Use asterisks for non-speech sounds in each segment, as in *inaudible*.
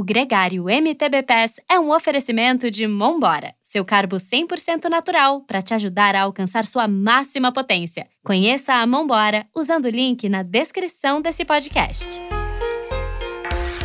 O Gregário MTB Pass é um oferecimento de Mombora, seu carbo 100% natural para te ajudar a alcançar sua máxima potência. Conheça a Mombora usando o link na descrição desse podcast.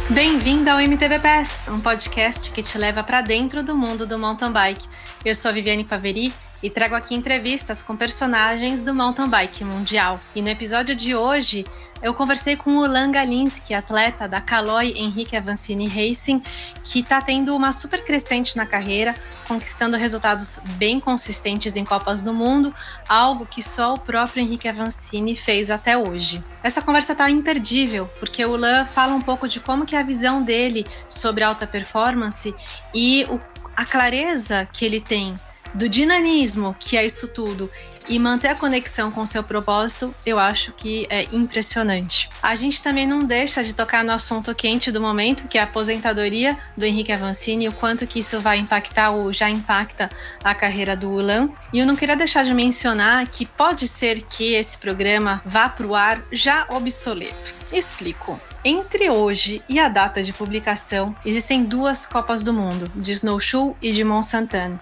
Bem-vindo ao MTB Pass, um podcast que te leva para dentro do mundo do mountain bike. Eu sou a Viviane Paveri e trago aqui entrevistas com personagens do mountain bike mundial. E no episódio de hoje, eu conversei com o Lan Galinski, atleta da Caloi Henrique Avancini Racing, que está tendo uma super crescente na carreira, conquistando resultados bem consistentes em Copas do Mundo, algo que só o próprio Henrique Avancini fez até hoje. Essa conversa está imperdível, porque o Lan fala um pouco de como que é a visão dele sobre alta performance e o, a clareza que ele tem do dinamismo, que é isso tudo, e manter a conexão com seu propósito, eu acho que é impressionante. A gente também não deixa de tocar no assunto quente do momento, que é a aposentadoria do Henrique Avancini, o quanto que isso vai impactar ou já impacta a carreira do Ulan. E eu não queria deixar de mencionar que pode ser que esse programa vá para o ar já obsoleto. Explico. Entre hoje e a data de publicação, existem duas Copas do Mundo, de Snowshoe e de Mont.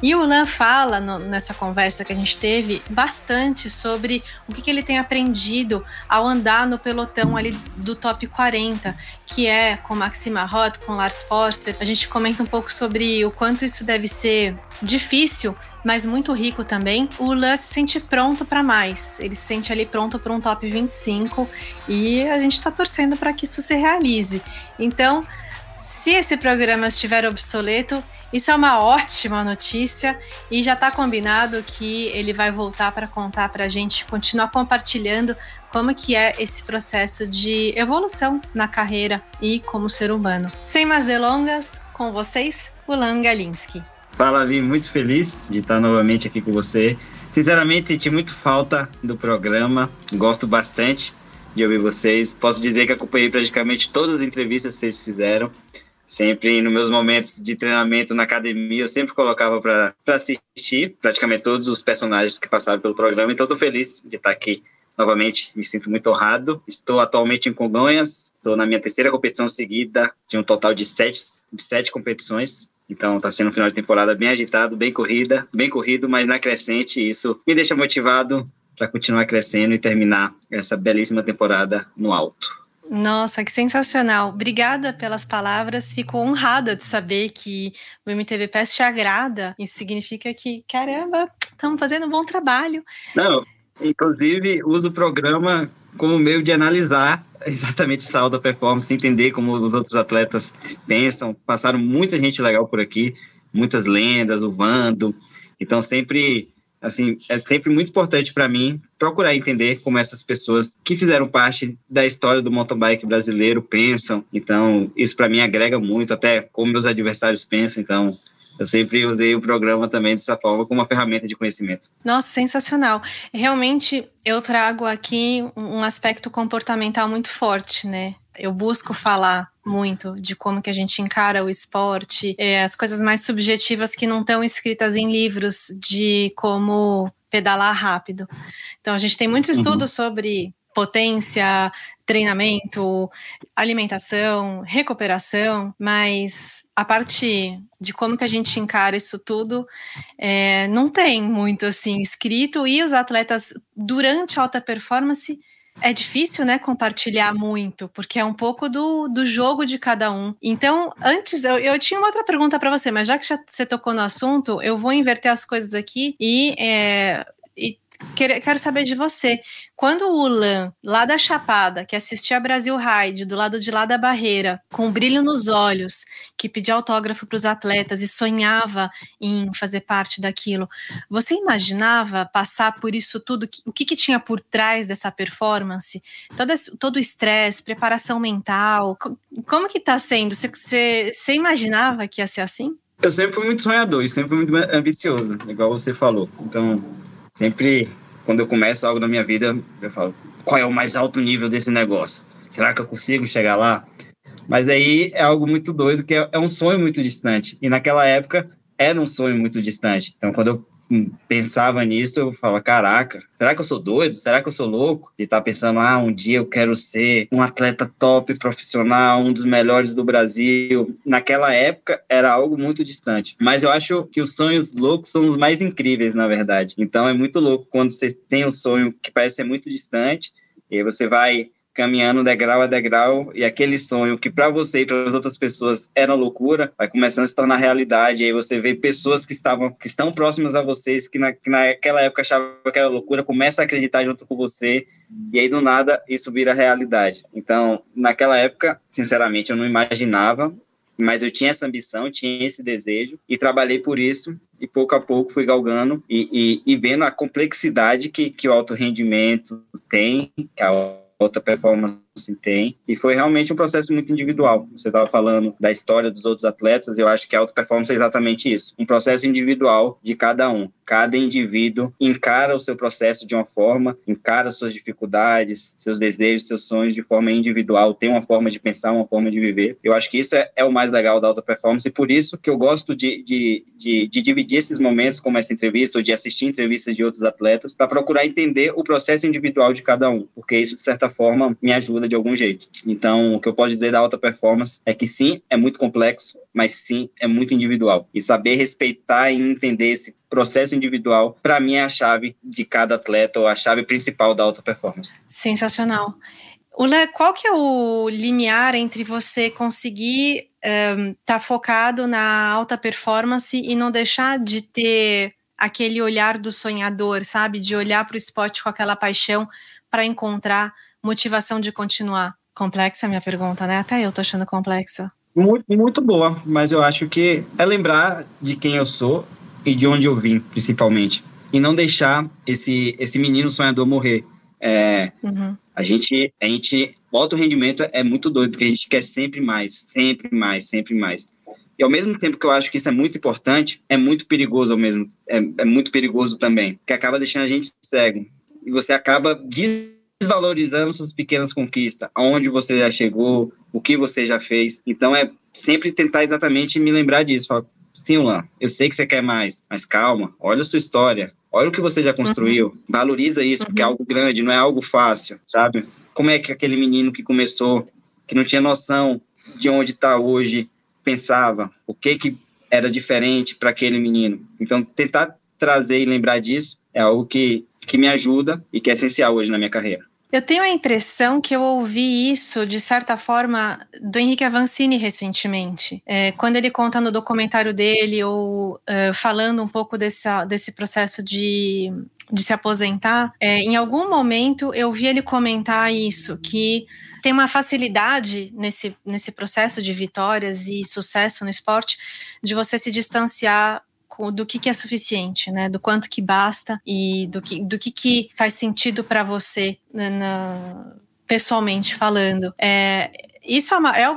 E o Lan fala no, nessa conversa que a gente teve bastante sobre o que, que, ele tem aprendido ao andar no pelotão ali do top 40, que é com Maxima Roth, com Lars Forster. A gente comenta um pouco sobre o quanto isso deve ser difícil mas muito rico também. O Lan se sente pronto para mais. Ele se sente ali pronto para um top 25 e a gente está torcendo para que isso se realize. Então, se esse programa estiver obsoleto, isso é uma ótima notícia e já está combinado que ele vai voltar para contar para a gente, continuar compartilhando como que é esse processo de evolução na carreira e como ser humano. Sem mais delongas, com vocês, Ulan Galinski. Fala, Vi, muito feliz de estar novamente aqui com você. Sinceramente, senti muito falta do programa, gosto bastante de ouvir vocês. Posso dizer que acompanhei praticamente todas as entrevistas que vocês fizeram. Sempre nos meus momentos de treinamento na academia, eu sempre colocava para assistir praticamente todos os personagens que passaram pelo programa. Então, estou feliz de estar aqui novamente. Me sinto muito honrado. Estou atualmente em Congonhas, estou na minha terceira competição seguida, de um total de sete, de sete competições. Então está sendo um final de temporada bem agitado, bem corrida, bem corrido, mas na crescente. Isso me deixa motivado para continuar crescendo e terminar essa belíssima temporada no alto. Nossa, que sensacional. Obrigada pelas palavras. Fico honrada de saber que o MTV PES te agrada. Isso significa que, caramba, estamos fazendo um bom trabalho. Não, inclusive uso o programa como meio de analisar exatamente essa alta performance, entender como os outros atletas pensam. Passaram muita gente legal por aqui, muitas lendas, o Vando. Então, sempre, assim, é sempre muito importante para mim procurar entender como essas pessoas que fizeram parte da história do mountain bike brasileiro pensam. Então, isso para mim agrega muito, até como meus adversários pensam. Então, eu sempre usei o programa também dessa forma como uma ferramenta de conhecimento. Nossa, sensacional. Realmente eu trago aqui um aspecto comportamental muito forte, né? Eu busco falar muito de como que a gente encara o esporte, é, as coisas mais subjetivas que não estão escritas em livros de como pedalar rápido. Então a gente tem muito estudo uhum. sobre potência, treinamento, alimentação, recuperação, mas a parte de como que a gente encara isso tudo é, não tem muito assim escrito e os atletas durante alta performance é difícil, né, compartilhar muito, porque é um pouco do, do jogo de cada um. Então, antes, eu, eu tinha uma outra pergunta para você, mas já que já você tocou no assunto, eu vou inverter as coisas aqui e, é, quero saber de você. Quando o Ulan, lá da Chapada, que assistia a Brasil Ride, do lado de lá da barreira, com brilho nos olhos, que pedia autógrafo para os atletas e sonhava em fazer parte daquilo, você imaginava passar por isso tudo? O que, que tinha por trás dessa performance? Todo, todo o estresse, preparação mental, como que está sendo? Você, você, você imaginava que ia ser assim? Eu sempre fui muito sonhador e sempre fui muito ambicioso, igual você falou. Então, sempre quando eu começo algo na minha vida, eu falo, qual é o mais alto nível desse negócio? Será que eu consigo chegar lá? Mas aí é algo muito doido, que é, é um sonho muito distante. E naquela época era um sonho muito distante. Então, quando eu pensava nisso, eu falava, caraca, será que eu sou doido? Será que eu sou louco? Estar tá pensando, ah, um dia eu quero ser um atleta top profissional, um dos melhores do Brasil. Naquela época era algo muito distante. Mas eu acho que os sonhos loucos são os mais incríveis, na verdade. Então é muito louco quando você tem um sonho que parece ser muito distante, e aí você vai caminhando degrau a degrau e aquele sonho que para você e para as outras pessoas era loucura vai começando a se tornar realidade e aí você vê pessoas que estavam que estão próximas a vocês que, na, que naquela época achavam que era loucura começa a acreditar junto com você e aí do nada isso vira realidade. Então naquela época sinceramente eu não imaginava mas eu tinha essa ambição, tinha esse desejo e trabalhei por isso e pouco a pouco fui galgando e, e, e vendo a complexidade que, que o alto rendimento tem, a alta performance assim, tem. E foi realmente um processo muito individual. Você estava falando da história dos outros atletas, eu acho que a alta performance é exatamente isso. Um processo individual de cada um. Cada indivíduo encara o seu processo de uma forma, encara suas dificuldades, seus desejos, seus sonhos de forma individual, tem uma forma de pensar, uma forma de viver. Eu acho que isso é, é o mais legal da alta performance e por isso que eu gosto de, de, de, de dividir esses momentos, como essa entrevista, ou de assistir entrevistas de outros atletas, para procurar entender o processo individual de cada um, porque isso, de certa forma, me ajuda de algum jeito. Então, o que eu posso dizer da alta performance é que sim, é muito complexo, mas sim, é muito individual. E saber respeitar e entender esse processo individual, para mim, é a chave de cada atleta ou a chave principal da alta performance. Sensacional. Ula, qual que é o limiar entre você conseguir estar um, tá focado na alta performance e não deixar de ter aquele olhar do sonhador, sabe? De olhar para o esporte com aquela paixão para encontrar motivação de continuar? Complexa a minha pergunta, né? Até eu tô achando complexa. Muito, muito boa, mas eu acho que é lembrar de quem eu sou e de onde eu vim, principalmente. E não deixar esse, esse menino sonhador morrer. É, uhum. A gente, a gente, o alto rendimento é muito doido, porque a gente quer sempre mais, sempre mais, sempre mais. E ao mesmo tempo que eu acho que isso é muito importante, é muito perigoso ao mesmo, é, é muito perigoso também, que acaba deixando a gente cego. E você acaba desvalorizando suas pequenas conquistas, aonde você já chegou, o que você já fez. Então é sempre tentar exatamente me lembrar disso. Falar, sim, Lan, eu sei que você quer mais, mas calma, olha a sua história, olha o que você já construiu, uhum. valoriza isso, uhum. porque é uhum. algo grande, não é algo fácil, sabe? Como é que aquele menino que começou, que não tinha noção de onde está hoje, pensava, o que que era diferente para aquele menino. Então, tentar trazer e lembrar disso é algo que, que me ajuda e que é essencial hoje na minha carreira. Eu tenho a impressão que eu ouvi isso, de certa forma, do Henrique Avancini recentemente. É, quando ele conta no documentário dele, ou uh, falando um pouco desse, desse processo de, de se aposentar, é, em algum momento eu vi ele comentar isso, que tem uma facilidade nesse, nesse processo de vitórias e sucesso no esporte de você se distanciar do que, que é suficiente, né? Do quanto que basta e do que, do que, que faz sentido para você né, na, pessoalmente falando. É, isso é, uma, é,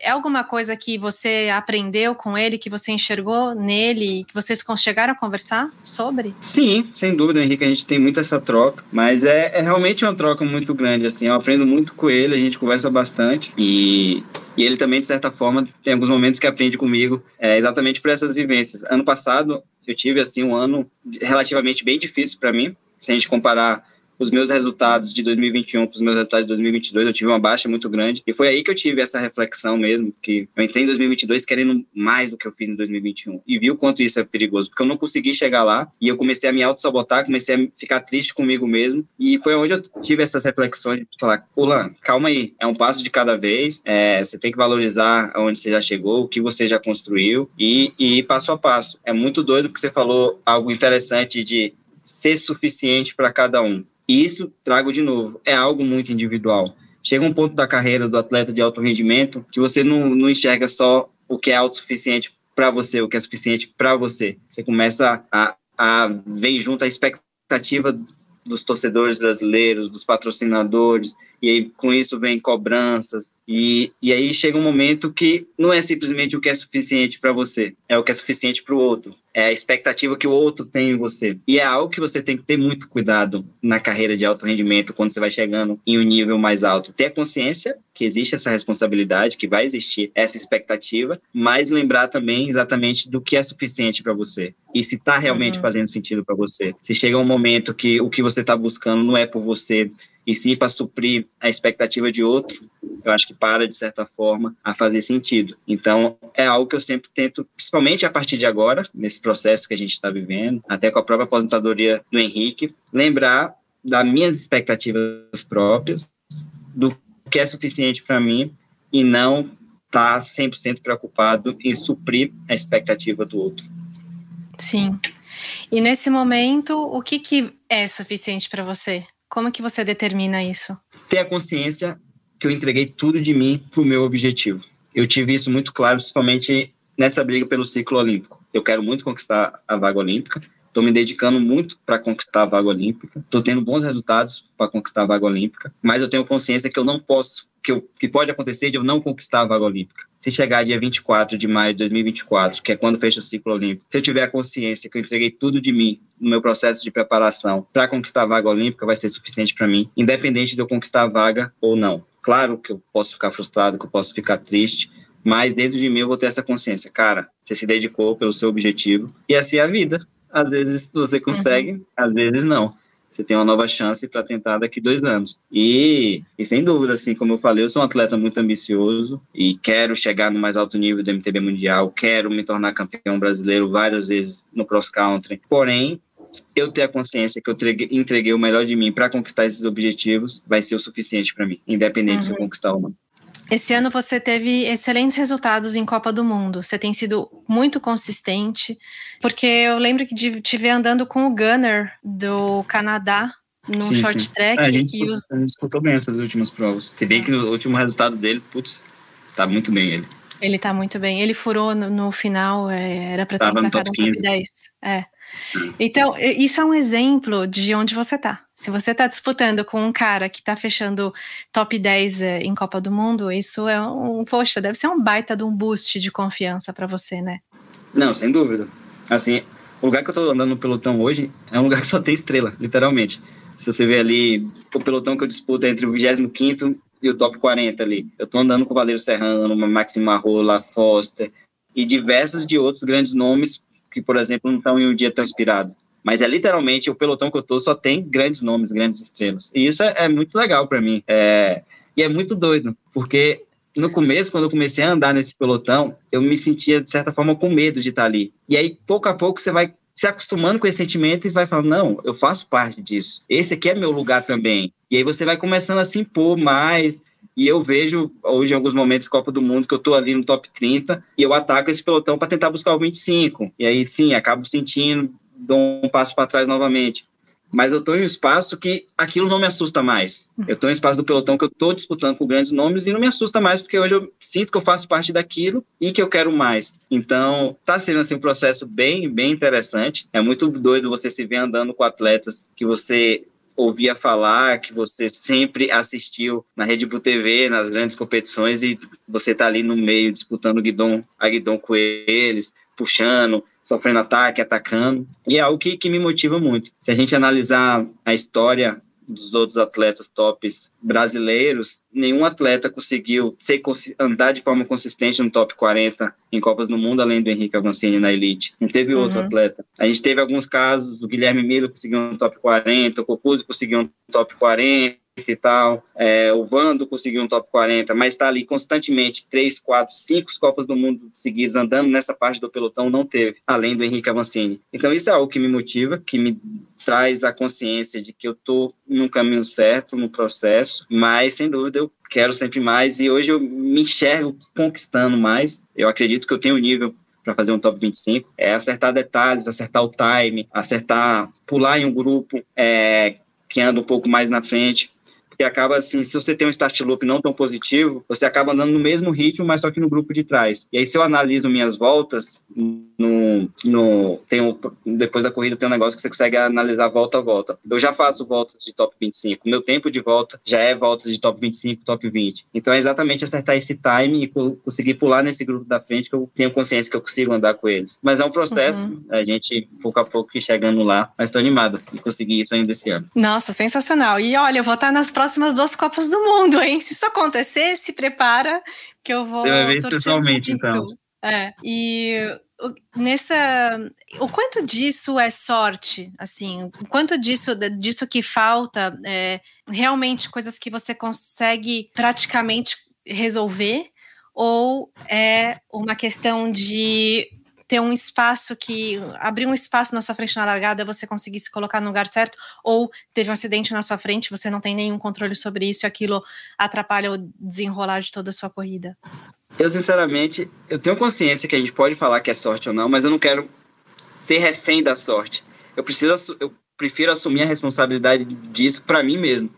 é, alguma coisa que você aprendeu com ele, que você enxergou nele, que vocês chegaram a conversar sobre? Sim, sem dúvida, Henrique, a gente tem muito essa troca, mas é, é realmente uma troca muito grande, assim, eu aprendo muito com ele, a gente conversa bastante e, e ele também, de certa forma, tem alguns momentos que aprende comigo, é, exatamente por essas vivências. Ano passado, eu tive, assim, um ano relativamente bem difícil para mim, se a gente comparar os meus resultados de 2021 para os meus resultados de 2022, eu tive uma baixa muito grande. E foi aí que eu tive essa reflexão mesmo, que eu entrei em 2022 querendo mais do que eu fiz em 2021. E vi o quanto isso é perigoso, porque eu não consegui chegar lá e eu comecei a me auto-sabotar, comecei a ficar triste comigo mesmo. E foi onde eu tive essas reflexões de falar: Ulan, calma aí, é um passo de cada vez, é, você tem que valorizar onde você já chegou, o que você já construiu e, e passo a passo. É muito doido que você falou algo interessante de ser suficiente para cada um. E isso, trago de novo, é algo muito individual. Chega um ponto da carreira do atleta de alto rendimento que você não, não enxerga só o que é autossuficiente para você, o que é suficiente para você. Você começa a, a ver junto a expectativa dos torcedores brasileiros, dos patrocinadores, e aí com isso vem cobranças, e, e aí chega um momento que não é simplesmente o que é suficiente para você, é o que é suficiente para o outro. É a expectativa que o outro tem em você. E é algo que você tem que ter muito cuidado na carreira de alto rendimento quando você vai chegando em um nível mais alto. Ter a consciência que existe essa responsabilidade, que vai existir essa expectativa, mas lembrar também exatamente do que é suficiente para você e se está realmente uhum. fazendo sentido para você. Se chega um momento que o que você está buscando não é por você e sim para suprir a expectativa de outro, eu acho que para, de certa forma, a fazer sentido. Então, é algo que eu sempre tento, principalmente a partir de agora, nesse processo que a gente está vivendo, até com a própria aposentadoria do Henrique, lembrar das minhas expectativas próprias, do que é suficiente para mim e não estar tá 100% preocupado em suprir a expectativa do outro. Sim. E nesse momento, o que, que é suficiente para você? Como que você determina isso? Ter a consciência que eu entreguei tudo de mim para o meu objetivo. Eu tive isso muito claro, principalmente nessa briga pelo ciclo olímpico. Eu quero muito conquistar a vaga olímpica, estou me dedicando muito para conquistar a vaga olímpica, estou tendo bons resultados para conquistar a vaga olímpica, mas eu tenho consciência que eu não posso, que, eu, que pode acontecer de eu não conquistar a vaga olímpica. Se chegar dia 24 de maio de 2024, que é quando fecha o ciclo olímpico, se eu tiver a consciência que eu entreguei tudo de mim no meu processo de preparação para conquistar a vaga olímpica, vai ser suficiente para mim, independente de eu conquistar a vaga ou não. Claro que eu posso ficar frustrado, que eu posso ficar triste, mas dentro de mim eu vou ter essa consciência, cara, você se dedicou pelo seu objetivo e assim é a vida. Às vezes você consegue, uhum. às vezes não. Você tem uma nova chance para tentar daqui dois anos. E, e sem dúvida, assim, como eu falei, eu sou um atleta muito ambicioso e quero chegar no mais alto nível do MTB mundial, quero me tornar campeão brasileiro várias vezes no cross country. Porém, eu ter a consciência que eu entreguei, o melhor de mim para conquistar esses objetivos vai ser o suficiente para mim, independente uhum. se eu uhum. conquistar ou não. Esse ano você teve excelentes resultados em Copa do Mundo. Você tem sido muito consistente, porque eu lembro que ver andando com o Gunner do Canadá no sim, short sim. track. É, a, gente disputou, os... a gente disputou bem essas últimas provas. Se bem que no último resultado dele, putz, tá muito bem ele. Ele tá muito bem. Ele furou no, no final, é, era para ter no top 15. 10. É. Então, isso é um exemplo de onde você está. Se você está disputando com um cara que está fechando top 10 é, em Copa do Mundo, isso é um, poxa, deve ser um baita de um boost de confiança para você, né? Não, sem dúvida. Assim, o lugar que eu estou andando no pelotão hoje é um lugar que só tem estrela, literalmente. Se você vê ali o pelotão que eu disputo é entre o 25 e o top 40 ali. Eu estou andando com o Valerio Serrano, Maxim Marrola, Foster e diversos de outros grandes nomes que, por exemplo, não estão em um dia tão inspirado. Mas é literalmente o pelotão que eu tô só tem grandes nomes, grandes estrelas. E isso é, é muito legal para mim. É, e é muito doido, porque no começo, quando eu comecei a andar nesse pelotão, eu me sentia, de certa forma, com medo de estar ali. E aí, pouco a pouco, você vai se acostumando com esse sentimento e vai falando, não, eu faço parte disso. Esse aqui é meu lugar também. E aí você vai começando a se impor mais, e eu vejo hoje em alguns momentos Copa do Mundo que eu tô ali no top 30 e eu ataco esse pelotão para tentar buscar o 25. E aí sim, acabo sentindo, dou um passo para trás novamente. Mas eu estou em um espaço que aquilo não me assusta mais. Eu estou em um espaço do pelotão que eu estou disputando com grandes nomes e não me assusta mais, porque hoje eu sinto que eu faço parte daquilo e que eu quero mais. Então, está sendo assim, um processo bem, bem interessante. É muito doido você se ver andando com atletas que você ouvia falar, que você sempre assistiu na Rede Bull TV, nas grandes competições, e você está ali no meio disputando guidon, a guidon com eles, puxando, sofrendo ataque, atacando. E é algo que, que me motiva muito. Se a gente analisar a história dos outros atletas tops brasileiros, nenhum atleta conseguiu ser, andar de forma consistente no top 40 em Copas do Mundo, além do Henrique Avancini na Elite. Não teve outro uhum. atleta. A gente teve alguns casos, o Guilherme Milo conseguiu um top 40, o Cocuzzi conseguiu um top 40, e tal. É, o Vando conseguiu um top 40, mas está ali constantemente, três, quatro, cinco Copas do Mundo seguidas andando nessa parte do pelotão, não teve, além do Henrique Avancini. Então, isso é algo que me motiva, que me traz a consciência de que eu estou no caminho certo, no processo, mas, sem dúvida, eu quero sempre mais e hoje eu me enxergo conquistando mais. Eu acredito que eu tenho nível para fazer um top 25, é acertar detalhes, acertar o time, acertar, pular em um grupo é, que anda um pouco mais na frente, Porque acaba assim, se você tem um start loop não tão positivo, você acaba andando no mesmo ritmo, mas só que no grupo de trás. E aí, se eu analiso minhas voltas, no, no, tem um, depois da corrida tem um negócio que você consegue analisar volta a volta. Eu já faço voltas de top 25. Meu tempo de volta já é voltas de top 25, top 20. Então é exatamente acertar esse time e conseguir pular nesse grupo da frente que eu tenho consciência que eu consigo andar com eles. Mas é um processo, uhum. a gente pouco a pouco chegando lá, mas estou animado em conseguir isso ainda esse ano. Nossa, sensacional. E olha, eu vou estar nas próximas duas Copas do Mundo, hein? Se isso acontecer, se prepara que eu vou. Você vai ver isso pessoalmente, então. É. E nessa o quanto disso é sorte assim o quanto disso disso que falta é realmente coisas que você consegue praticamente resolver ou é uma questão de ter um espaço que abrir um espaço na sua frente na largada você conseguir se colocar no lugar certo ou teve um acidente na sua frente você não tem nenhum controle sobre isso e aquilo atrapalha o desenrolar de toda a sua corrida eu, sinceramente, eu tenho consciência que a gente pode falar que é sorte ou não, mas eu não quero ser refém da sorte. Eu preciso, eu prefiro assumir a responsabilidade disso para mim mesmo.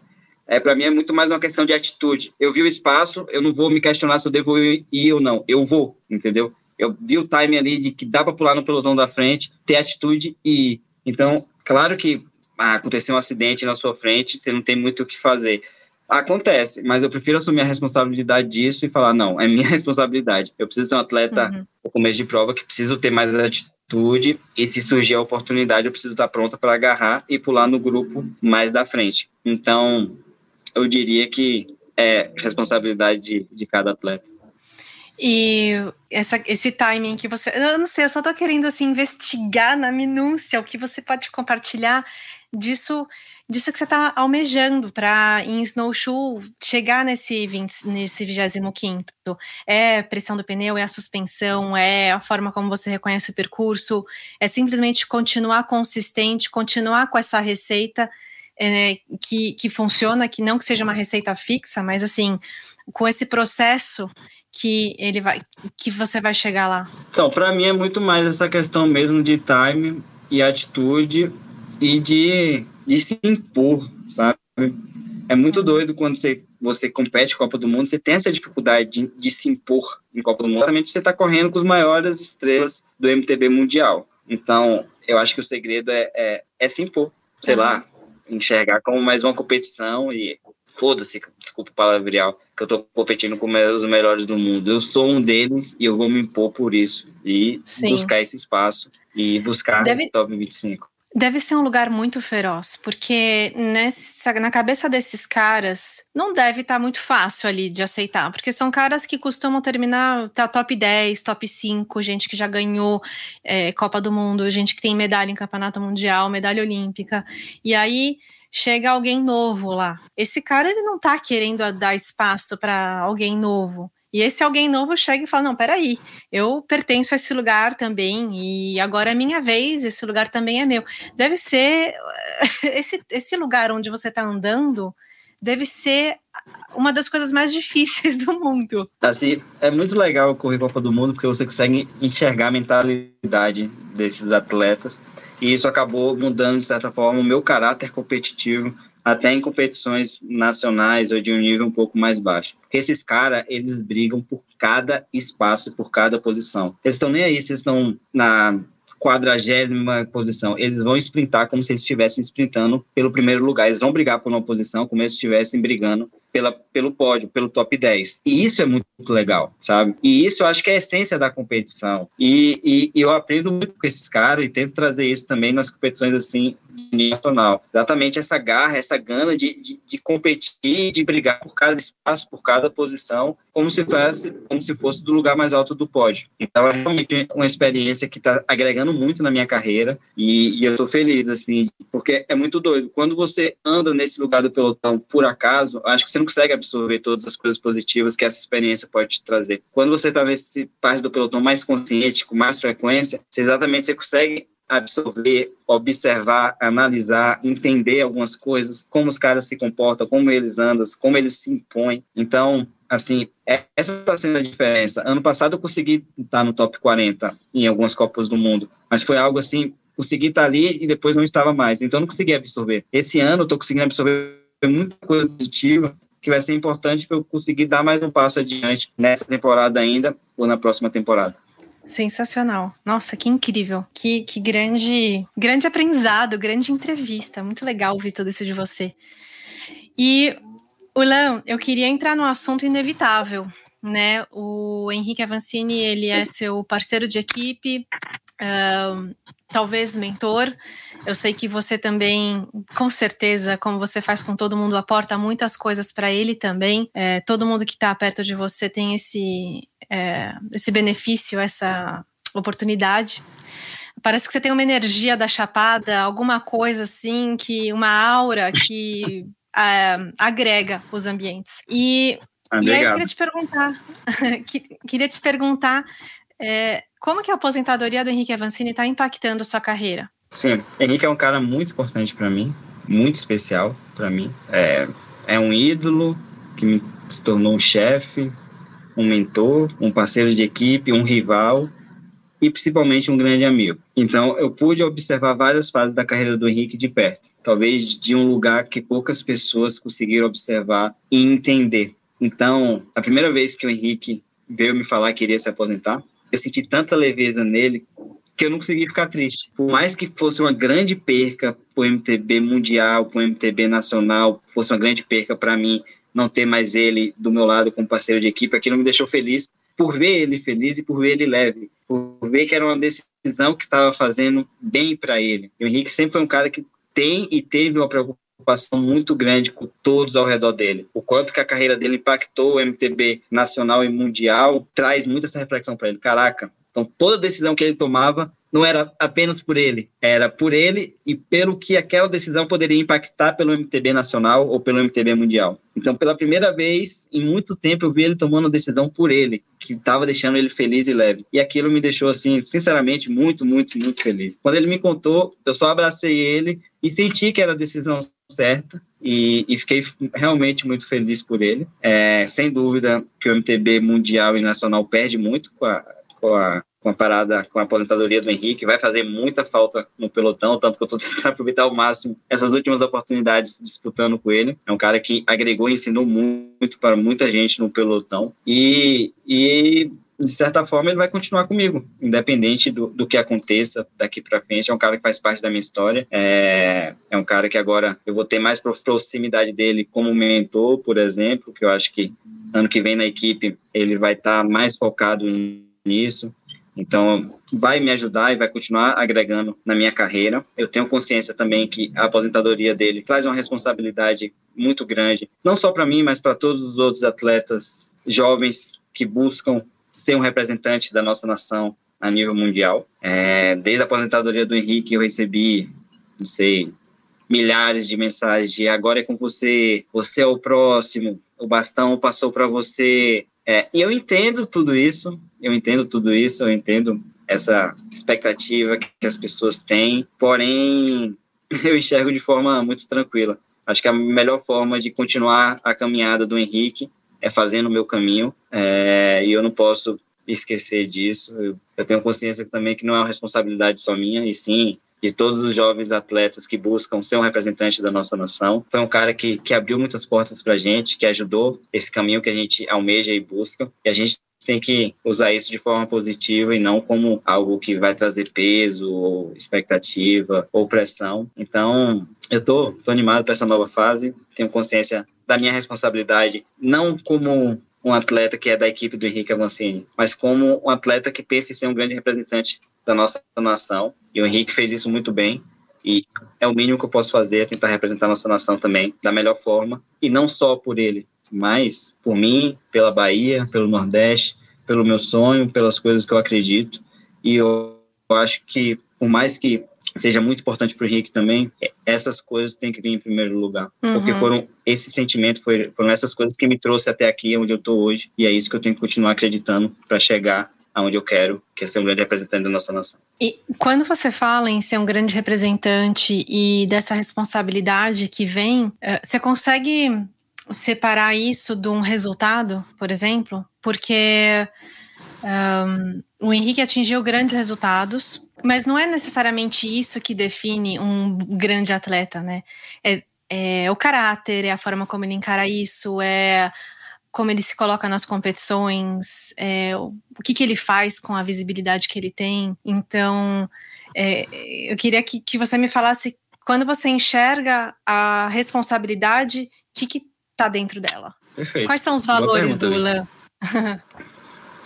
É, para mim é muito mais uma questão de atitude. Eu vi o espaço, eu não vou me questionar se eu devo ir ou não. Eu vou, entendeu? Eu vi o time ali de que dá para pular no pelotão da frente, ter atitude e ir. Então, claro que ah, aconteceu um acidente na sua frente, você não tem muito o que fazer. Acontece, mas eu prefiro assumir a responsabilidade disso e falar, não, é minha *laughs* responsabilidade. Eu preciso ser um atleta uhum. no começo de prova que preciso ter mais atitude e se surgir a oportunidade eu preciso estar pronta para agarrar e pular no grupo mais da frente. Então, eu diria que é responsabilidade de, de cada atleta. E essa, esse timing que você. Eu não sei, eu só tô querendo assim investigar na minúcia o que você pode compartilhar disso disso que você está almejando para em snowshoe chegar nesse 20, nesse 25 é pressão do pneu, é a suspensão, é a forma como você reconhece o percurso, é simplesmente continuar consistente, continuar com essa receita é, que, que funciona, que não que seja uma receita fixa, mas assim, com esse processo que ele vai que você vai chegar lá? Então, para mim é muito mais essa questão mesmo de time e atitude e de, de se impor, sabe? É muito doido quando você, você compete Copa do Mundo, você tem essa dificuldade de, de se impor em Copa do Mundo, exatamente você está correndo com as maiores estrelas do MTB mundial. Então, eu acho que o segredo é, é, é se impor, sei uhum. lá, enxergar como mais uma competição e foda-se, desculpa o palavreal, que eu tô competindo com os melhores do mundo. Eu sou um deles e eu vou me impor por isso e Sim. buscar esse espaço e buscar Deve... esse top 25. Deve ser um lugar muito feroz, porque nessa, na cabeça desses caras não deve estar tá muito fácil ali de aceitar, porque são caras que costumam terminar tá, top 10, top 5, gente que já ganhou é, Copa do Mundo, gente que tem medalha em campeonato mundial, medalha olímpica, e aí chega alguém novo lá. Esse cara ele não tá querendo dar espaço para alguém novo. E esse alguém novo chega e fala: Não, peraí, eu pertenço a esse lugar também, e agora é minha vez, esse lugar também é meu. Deve ser *laughs* esse, esse lugar onde você está andando, deve ser uma das coisas mais difíceis do mundo. Assim, é muito legal correr Copa do Mundo porque você consegue enxergar a mentalidade desses atletas e isso acabou mudando de certa forma o meu caráter competitivo até em competições nacionais ou de um nível um pouco mais baixo. Porque esses caras, eles brigam por cada espaço, por cada posição. Eles estão nem aí se estão na quadragésima posição. Eles vão sprintar como se eles estivessem sprintando pelo primeiro lugar. Eles vão brigar por uma posição como se estivessem brigando pela, pelo pódio, pelo top 10. E isso é muito legal, sabe? E isso eu acho que é a essência da competição. E, e, e eu aprendo muito com esses caras e tento trazer isso também nas competições assim nacional. Exatamente essa garra, essa gana de, de, de, competir, de brigar por cada espaço, por cada posição, como se fosse, como se fosse do lugar mais alto do pódio. Então é realmente uma experiência que está agregando muito na minha carreira e, e eu estou feliz, assim, porque é muito doido. Quando você anda nesse lugar do pelotão por acaso, acho que você não consegue absorver todas as coisas positivas que essa experiência pode te trazer. Quando você está nesse parte do pelotão mais consciente, com mais frequência, você exatamente você consegue absorver, observar, analisar, entender algumas coisas, como os caras se comportam, como eles andam, como eles se impõem. Então, assim, essa está sendo a diferença. Ano passado eu consegui estar no top 40 em algumas Copas do Mundo, mas foi algo assim, consegui estar ali e depois não estava mais. Então, não consegui absorver. Esse ano eu estou conseguindo absorver muita coisa positiva que vai ser importante para eu conseguir dar mais um passo adiante nessa temporada ainda ou na próxima temporada. Sensacional. Nossa, que incrível. Que, que grande, grande aprendizado, grande entrevista. Muito legal ouvir tudo isso de você. E, Ulan, eu queria entrar no assunto inevitável, né? O Henrique Avancini, ele Sim. é seu parceiro de equipe, uh, talvez mentor. Eu sei que você também, com certeza, como você faz com todo mundo, aporta muitas coisas para ele também. É, todo mundo que está perto de você tem esse, é, esse benefício, essa oportunidade. Parece que você tem uma energia da chapada, alguma coisa assim, que uma aura que é, agrega os ambientes. E, e aí eu queria te perguntar, *laughs* queria te perguntar é, como que a aposentadoria do Henrique Avancini está impactando sua carreira? Sim, Henrique é um cara muito importante para mim, muito especial para mim. É, é um ídolo que me se tornou um chefe, um mentor, um parceiro de equipe, um rival e principalmente um grande amigo. Então, eu pude observar várias fases da carreira do Henrique de perto, talvez de um lugar que poucas pessoas conseguiram observar e entender. Então, a primeira vez que o Henrique veio me falar que queria se aposentar, eu senti tanta leveza nele que eu não consegui ficar triste. Por mais que fosse uma grande perca para o MTB mundial, para o MTB nacional, fosse uma grande perca para mim não ter mais ele do meu lado como parceiro de equipe, aquilo me deixou feliz por ver ele feliz e por ver ele leve, por ver que era uma decisão que estava fazendo bem para ele. O Henrique sempre foi um cara que tem e teve uma preocupação muito grande com todos ao redor dele. O quanto que a carreira dele impactou o MTB nacional e mundial traz muito essa reflexão para ele. Caraca, então toda decisão que ele tomava não era apenas por ele, era por ele e pelo que aquela decisão poderia impactar pelo MTB nacional ou pelo MTB mundial. Então, pela primeira vez em muito tempo, eu vi ele tomando decisão por ele, que estava deixando ele feliz e leve. E aquilo me deixou, assim, sinceramente, muito, muito, muito feliz. Quando ele me contou, eu só abracei ele e senti que era a decisão certa. E, e fiquei realmente muito feliz por ele. É, sem dúvida que o MTB mundial e nacional perde muito com a, com a com a parada, com a aposentadoria do Henrique, vai fazer muita falta no pelotão, tanto que eu estou *laughs* tentando aproveitar ao máximo essas últimas oportunidades disputando com ele. É um cara que agregou e ensinou muito para muita gente no pelotão. E, e de certa forma, ele vai continuar comigo, independente do, do que aconteça daqui para frente. É um cara que faz parte da minha história. É, é um cara que agora eu vou ter mais proximidade dele como mentor, por exemplo, que eu acho que ano que vem na equipe ele vai estar tá mais focado nisso. Então, vai me ajudar e vai continuar agregando na minha carreira. Eu tenho consciência também que a aposentadoria dele traz uma responsabilidade muito grande, não só para mim, mas para todos os outros atletas jovens que buscam ser um representante da nossa nação a nível mundial. É, desde a aposentadoria do Henrique, eu recebi, não sei, milhares de mensagens de agora é com você, você é o próximo, o bastão passou para você, é, e eu entendo tudo isso, eu entendo tudo isso, eu entendo essa expectativa que as pessoas têm, porém *laughs* eu enxergo de forma muito tranquila. Acho que a melhor forma de continuar a caminhada do Henrique é fazendo o meu caminho, é, e eu não posso esquecer disso. Eu, eu tenho consciência também que não é uma responsabilidade só minha, e sim de todos os jovens atletas que buscam ser um representante da nossa nação. Foi um cara que, que abriu muitas portas para a gente, que ajudou esse caminho que a gente almeja e busca. E a gente tem que usar isso de forma positiva e não como algo que vai trazer peso, ou expectativa ou pressão. Então, eu tô, tô animado para essa nova fase. Tenho consciência da minha responsabilidade, não como um atleta que é da equipe do Henrique Avancini, mas como um atleta que pensa em ser um grande representante da nossa nação. E o Henrique fez isso muito bem. E é o mínimo que eu posso fazer, é tentar representar a nossa nação também da melhor forma. E não só por ele, mas por mim, pela Bahia, pelo Nordeste, pelo meu sonho, pelas coisas que eu acredito. E eu acho que, por mais que seja muito importante para o Henrique também, essas coisas têm que vir em primeiro lugar. Uhum. Porque foram esse sentimento, foram essas coisas que me trouxe até aqui, onde eu estou hoje. E é isso que eu tenho que continuar acreditando para chegar aonde eu quero, que é ser um grande representante da nossa nação. E quando você fala em ser um grande representante e dessa responsabilidade que vem, eh, você consegue separar isso de um resultado, por exemplo? Porque um, o Henrique atingiu grandes resultados, mas não é necessariamente isso que define um grande atleta, né? É é o caráter, é a forma como ele encara isso, é como ele se coloca nas competições, é, o que, que ele faz com a visibilidade que ele tem. Então, é, eu queria que, que você me falasse quando você enxerga a responsabilidade, o que está dentro dela? Perfeito. Quais são os valores do Lan? *laughs*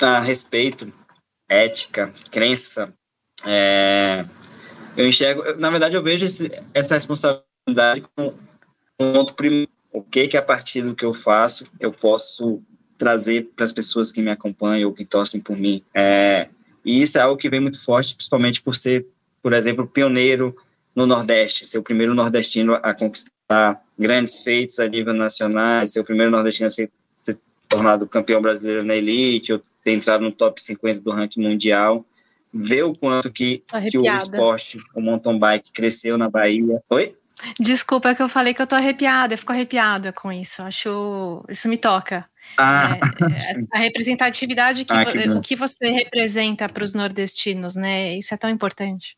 ah, respeito, ética, crença. É, eu enxergo, na verdade, eu vejo esse, essa responsabilidade como um ponto primeiro o que que a partir do que eu faço eu posso trazer para as pessoas que me acompanham ou que torcem por mim. É, e isso é algo que vem muito forte, principalmente por ser, por exemplo, pioneiro no Nordeste, ser o primeiro nordestino a conquistar grandes feitos a nível nacional, ser o primeiro nordestino a ser, ser tornado campeão brasileiro na elite, ou ter entrado no top 50 do ranking mundial, ver o quanto que, que o esporte, o mountain bike cresceu na Bahia. Oi? Desculpa é que eu falei que eu tô arrepiada, eu fico arrepiada com isso. Acho isso me toca. Ah, é, a representatividade que, ah, que o que você representa para os nordestinos, né? Isso é tão importante.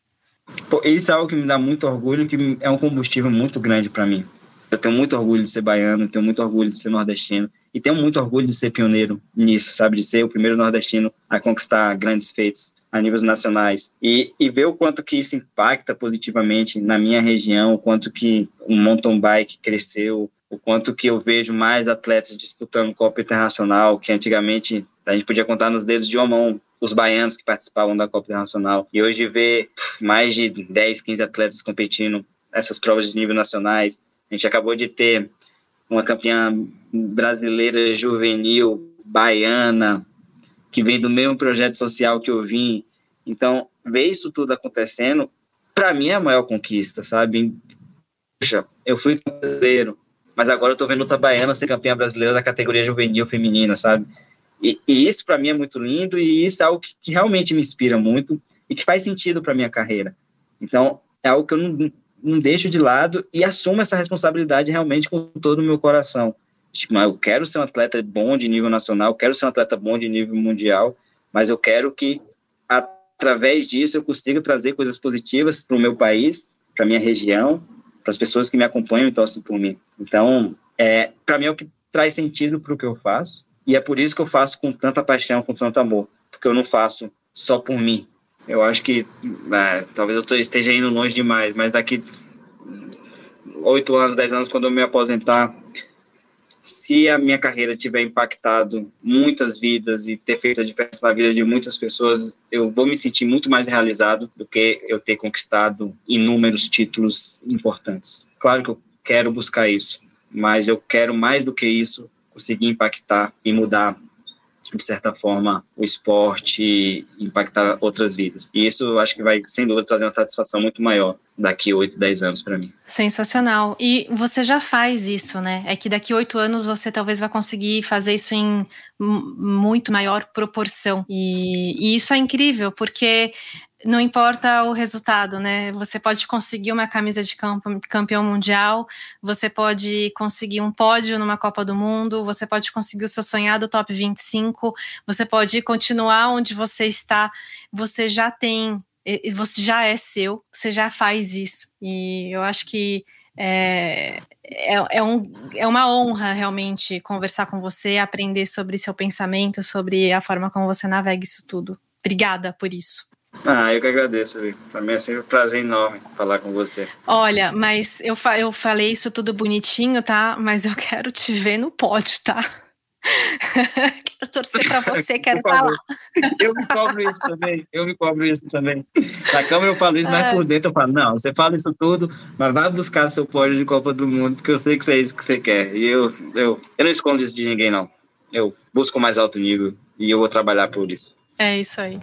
Pô, isso é algo que me dá muito orgulho, que é um combustível muito grande para mim. Eu tenho muito orgulho de ser baiano, tenho muito orgulho de ser nordestino e tenho muito orgulho de ser pioneiro nisso, sabe? De ser o primeiro nordestino a conquistar grandes feitos a níveis nacionais e, e ver o quanto que isso impacta positivamente na minha região, o quanto que o mountain bike cresceu, o quanto que eu vejo mais atletas disputando Copa Internacional, que antigamente a gente podia contar nos dedos de uma mão os baianos que participavam da Copa Internacional. E hoje ver mais de 10, 15 atletas competindo nessas provas de nível nacionais, a gente acabou de ter uma campeã brasileira juvenil, baiana, que vem do mesmo projeto social que eu vim. Então, ver isso tudo acontecendo, para mim é a maior conquista, sabe? Poxa, eu fui brasileiro, mas agora eu tô vendo outra baiana ser campeã brasileira da categoria juvenil feminina, sabe? E, e isso para mim é muito lindo e isso é algo que, que realmente me inspira muito e que faz sentido para minha carreira. Então, é algo que eu não, não deixo de lado e assumo essa responsabilidade realmente com todo o meu coração. Tipo, eu quero ser um atleta bom de nível nacional, quero ser um atleta bom de nível mundial, mas eu quero que através disso eu consiga trazer coisas positivas para o meu país, para minha região, para as pessoas que me acompanham e torcem por mim. Então, é, para mim é o que traz sentido para o que eu faço e é por isso que eu faço com tanta paixão, com tanto amor, porque eu não faço só por mim, eu acho que é, talvez eu esteja indo longe demais, mas daqui oito anos, dez anos, quando eu me aposentar, se a minha carreira tiver impactado muitas vidas e ter feito a diferença na vida de muitas pessoas, eu vou me sentir muito mais realizado do que eu ter conquistado inúmeros títulos importantes. Claro que eu quero buscar isso, mas eu quero mais do que isso conseguir impactar e mudar de certa forma, o esporte impactar outras vidas. E isso acho que vai, sem dúvida, trazer uma satisfação muito maior daqui 8, 10 anos para mim. Sensacional. E você já faz isso, né? É que daqui 8 anos você talvez vai conseguir fazer isso em muito maior proporção. E, e isso é incrível, porque não importa o resultado, né? Você pode conseguir uma camisa de campeão mundial, você pode conseguir um pódio numa Copa do Mundo, você pode conseguir o seu sonhado top 25, você pode continuar onde você está, você já tem, você já é seu, você já faz isso. E eu acho que é, é, é, um, é uma honra realmente conversar com você, aprender sobre seu pensamento, sobre a forma como você navega isso tudo. Obrigada por isso. Ah, eu que agradeço, Para mim é sempre um prazer enorme falar com você. Olha, mas eu, fa eu falei isso tudo bonitinho, tá? Mas eu quero te ver no pódio, tá? *laughs* quero torcer para você, quero estar lá. Eu me cobro isso também, eu me cobro isso também. Na câmera eu falo isso, mas por dentro eu falo, não, você fala isso tudo, mas vai buscar seu pódio de Copa do Mundo, porque eu sei que é isso que você quer. E eu, eu, eu não escondo isso de ninguém, não. Eu busco mais alto nível e eu vou trabalhar por isso. É isso aí.